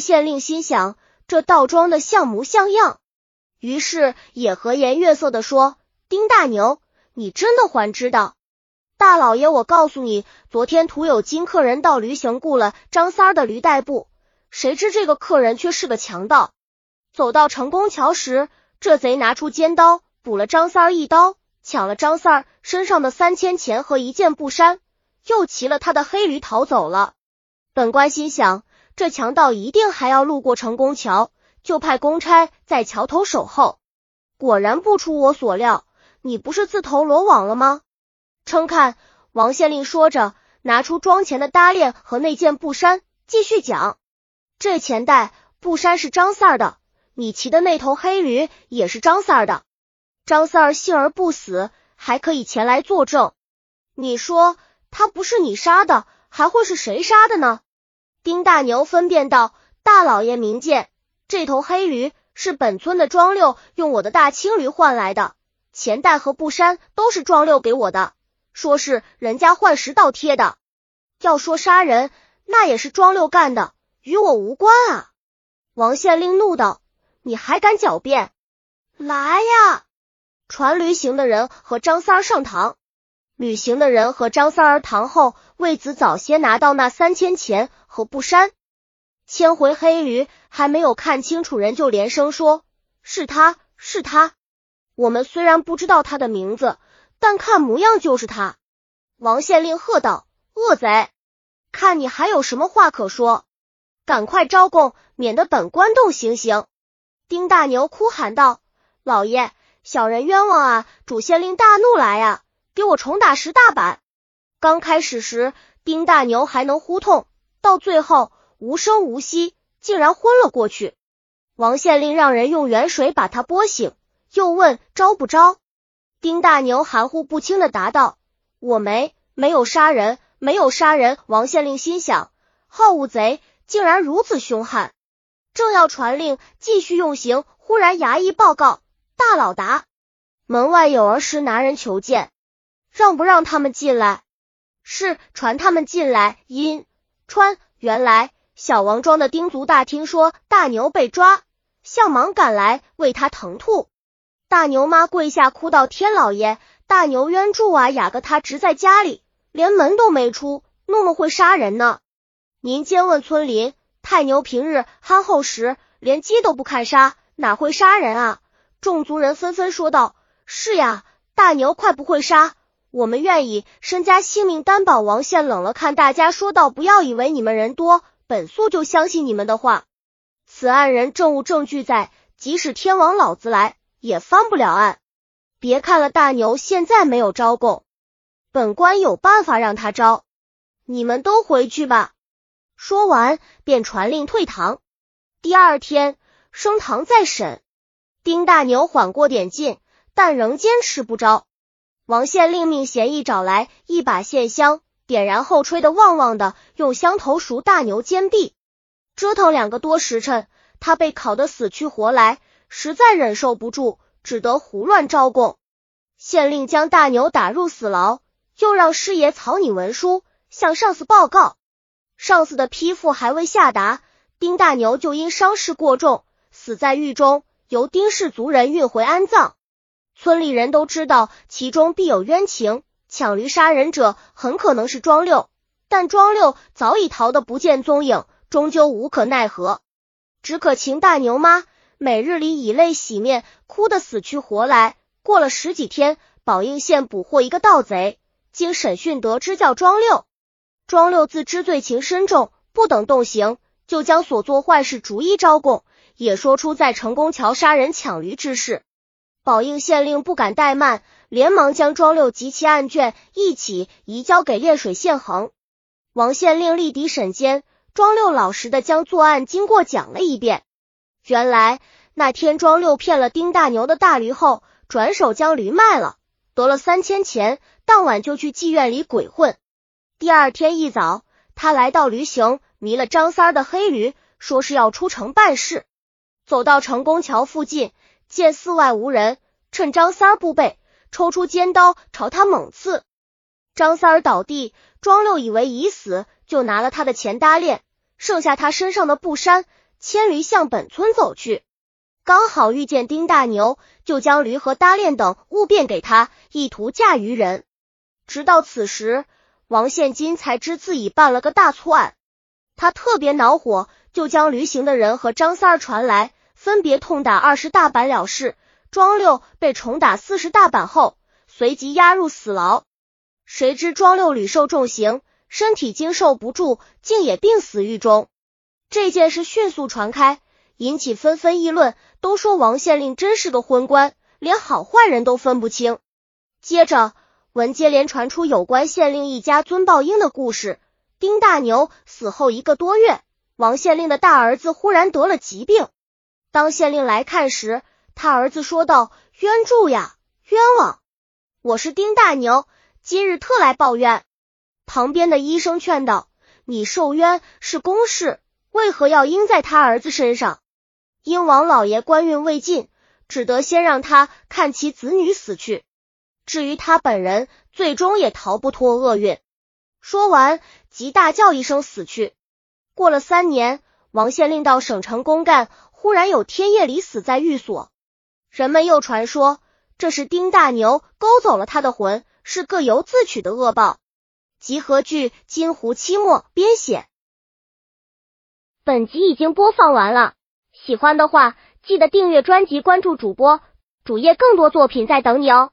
县令心想，这倒装的像模像样，于是也和颜悦色的说：“丁大牛，你真的还知道？大老爷，我告诉你，昨天途有金客人到驴行雇了张三儿的驴代步，谁知这个客人却是个强盗。走到成功桥时，这贼拿出尖刀补了张三儿一刀，抢了张三儿身上的三千钱和一件布衫，又骑了他的黑驴逃走了。本官心想。”这强盗一定还要路过成功桥，就派公差在桥头守候。果然不出我所料，你不是自投罗网了吗？称看王县令说着，拿出装钱的搭链和那件布衫，继续讲：这钱袋、布衫是张三儿的，你骑的那头黑驴也是张三儿的。张三儿幸而不死，还可以前来作证。你说他不是你杀的，还会是谁杀的呢？丁大牛分辨道：“大老爷明鉴，这头黑驴是本村的庄六用我的大青驴换来的，钱袋和布衫都是庄六给我的，说是人家换石倒贴的。要说杀人，那也是庄六干的，与我无关啊！”王县令怒道：“你还敢狡辩？来呀！传驴行的人和张三上堂。”旅行的人和张三儿堂后，为子早先拿到那三千钱和布衫，牵回黑驴，还没有看清楚人，就连声说：“是他是他。”我们虽然不知道他的名字，但看模样就是他。王县令喝道：“恶贼，看你还有什么话可说，赶快招供，免得本官动行刑。”丁大牛哭喊道：“老爷，小人冤枉啊！主县令大怒来呀！”给我重打十大板！刚开始时，丁大牛还能呼痛，到最后无声无息，竟然昏了过去。王县令让人用元水把他拨醒，又问招不招。丁大牛含糊不清的答道：“我没，没有杀人，没有杀人。”王县令心想：好恶贼竟然如此凶悍，正要传令继续用刑，忽然衙役报告：大老达门外有儿时拿人求见。让不让他们进来？是传他们进来。因川原来小王庄的丁族大听说大牛被抓，向忙赶来为他疼吐。大牛妈跪下哭道：“天老爷，大牛冤住啊！雅个他直在家里，连门都没出，诺诺会杀人呢。您监问村邻，太牛平日憨厚时，连鸡都不看杀，哪会杀人啊？”众族人纷纷说道：“是呀，大牛快不会杀。”我们愿意身家性命担保。王宪冷了看大家，说道：“不要以为你们人多，本素就相信你们的话。此案人证物证据在，即使天王老子来，也翻不了案。别看了大牛现在没有招供，本官有办法让他招。你们都回去吧。”说完，便传令退堂。第二天升堂再审，丁大牛缓过点劲，但仍坚持不招。王县令命贤义找来一把线香，点燃后吹得旺旺的，用香头赎大牛肩臂，折腾两个多时辰，他被烤得死去活来，实在忍受不住，只得胡乱招供。县令将大牛打入死牢，又让师爷草拟文书向上司报告。上司的批复还未下达，丁大牛就因伤势过重，死在狱中，由丁氏族人运回安葬。村里人都知道其中必有冤情，抢驴杀人者很可能是庄六，但庄六早已逃得不见踪影，终究无可奈何，只可秦大牛妈每日里以泪洗面，哭得死去活来。过了十几天，宝应县捕获一个盗贼，经审讯得知叫庄六。庄六自知罪情深重，不等动刑，就将所做坏事逐一招供，也说出在成功桥杀人抢驴之事。宝应县令不敢怠慢，连忙将庄六及其案卷一起移交给练水县衡。王县令立敌审监，庄六老实的将作案经过讲了一遍。原来那天庄六骗了丁大牛的大驴后，转手将驴卖了，得了三千钱，当晚就去妓院里鬼混。第二天一早，他来到驴行，迷了张三的黑驴，说是要出城办事。走到成功桥附近。见寺外无人，趁张三儿不备，抽出尖刀朝他猛刺。张三儿倒地，庄六以为已死，就拿了他的钱搭链，剩下他身上的布衫，牵驴向本村走去，刚好遇见丁大牛，就将驴和搭链等物变给他，意图嫁于人。直到此时，王献金才知自己办了个大错案，他特别恼火，就将驴行的人和张三儿传来，分别痛打二十大板了事。庄六被重打四十大板后，随即押入死牢。谁知庄六屡受重刑，身体经受不住，竟也病死狱中。这件事迅速传开，引起纷纷议论，都说王县令真是个昏官，连好坏人都分不清。接着，文接连传出有关县令一家尊报应的故事。丁大牛死后一个多月，王县令的大儿子忽然得了疾病。当县令来看时，他儿子说道：“冤住呀，冤枉！我是丁大牛。”今日特来抱怨，旁边的医生劝道：“你受冤是公事，为何要应在他儿子身上？”因王老爷官运未尽，只得先让他看其子女死去。至于他本人，最终也逃不脱厄运。说完，即大叫一声死去。过了三年，王县令到省城公干，忽然有天夜里死在寓所。人们又传说这是丁大牛勾走了他的魂。是各由自取的恶报。集合剧《金湖期末》编写。本集已经播放完了，喜欢的话记得订阅专辑，关注主播主页，更多作品在等你哦。